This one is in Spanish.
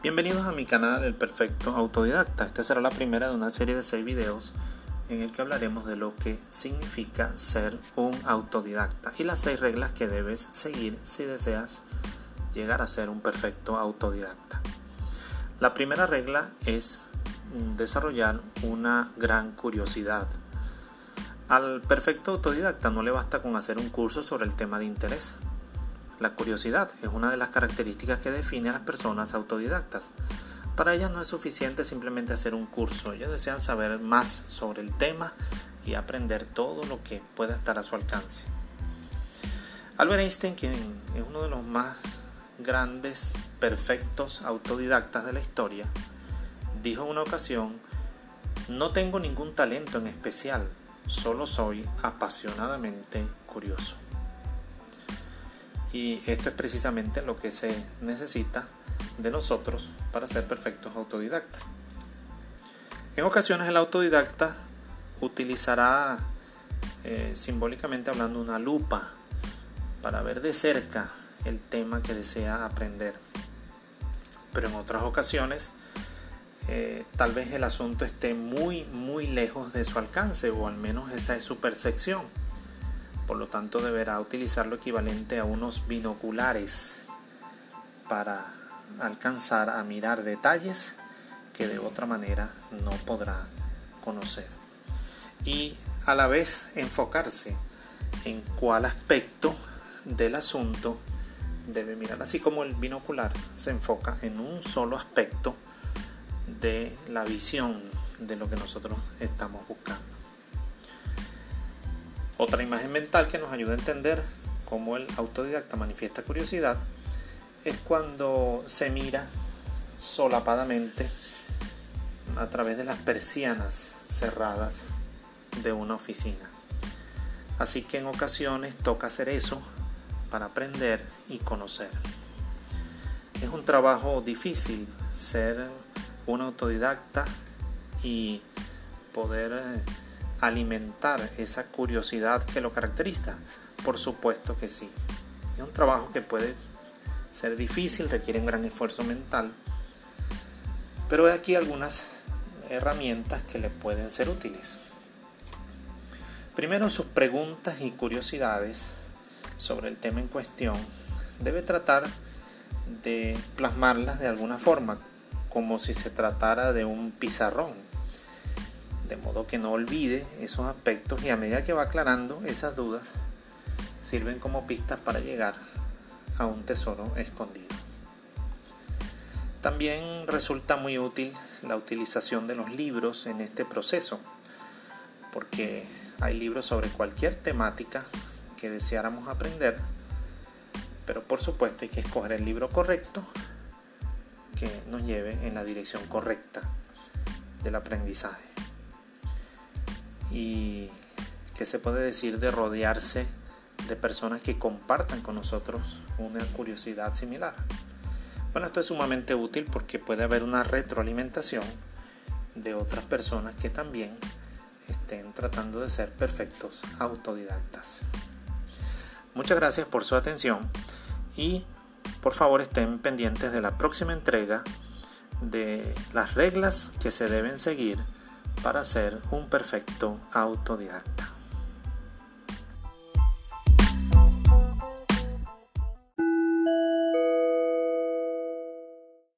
Bienvenidos a mi canal El Perfecto Autodidacta. Esta será la primera de una serie de 6 videos en el que hablaremos de lo que significa ser un autodidacta y las 6 reglas que debes seguir si deseas llegar a ser un perfecto autodidacta. La primera regla es desarrollar una gran curiosidad. Al perfecto autodidacta no le basta con hacer un curso sobre el tema de interés la curiosidad es una de las características que define a las personas autodidactas. Para ellas no es suficiente simplemente hacer un curso, ellos desean saber más sobre el tema y aprender todo lo que pueda estar a su alcance. Albert Einstein, quien es uno de los más grandes, perfectos autodidactas de la historia, dijo en una ocasión, no tengo ningún talento en especial, solo soy apasionadamente curioso. Y esto es precisamente lo que se necesita de nosotros para ser perfectos autodidactas. En ocasiones el autodidacta utilizará eh, simbólicamente hablando una lupa para ver de cerca el tema que desea aprender. Pero en otras ocasiones eh, tal vez el asunto esté muy muy lejos de su alcance o al menos esa es su percepción por lo tanto deberá utilizar lo equivalente a unos binoculares para alcanzar a mirar detalles que de otra manera no podrá conocer. Y a la vez enfocarse en cuál aspecto del asunto debe mirar, así como el binocular se enfoca en un solo aspecto de la visión de lo que nosotros estamos buscando. Otra imagen mental que nos ayuda a entender cómo el autodidacta manifiesta curiosidad es cuando se mira solapadamente a través de las persianas cerradas de una oficina. Así que en ocasiones toca hacer eso para aprender y conocer. Es un trabajo difícil ser un autodidacta y poder eh, alimentar esa curiosidad que lo caracteriza? Por supuesto que sí. Es un trabajo que puede ser difícil, requiere un gran esfuerzo mental, pero hay aquí algunas herramientas que le pueden ser útiles. Primero, sus preguntas y curiosidades sobre el tema en cuestión debe tratar de plasmarlas de alguna forma, como si se tratara de un pizarrón de modo que no olvide esos aspectos y a medida que va aclarando esas dudas, sirven como pistas para llegar a un tesoro escondido. También resulta muy útil la utilización de los libros en este proceso, porque hay libros sobre cualquier temática que deseáramos aprender, pero por supuesto hay que escoger el libro correcto que nos lleve en la dirección correcta del aprendizaje y qué se puede decir de rodearse de personas que compartan con nosotros una curiosidad similar. Bueno, esto es sumamente útil porque puede haber una retroalimentación de otras personas que también estén tratando de ser perfectos autodidactas. Muchas gracias por su atención y por favor estén pendientes de la próxima entrega de las reglas que se deben seguir para ser un perfecto autodidacta.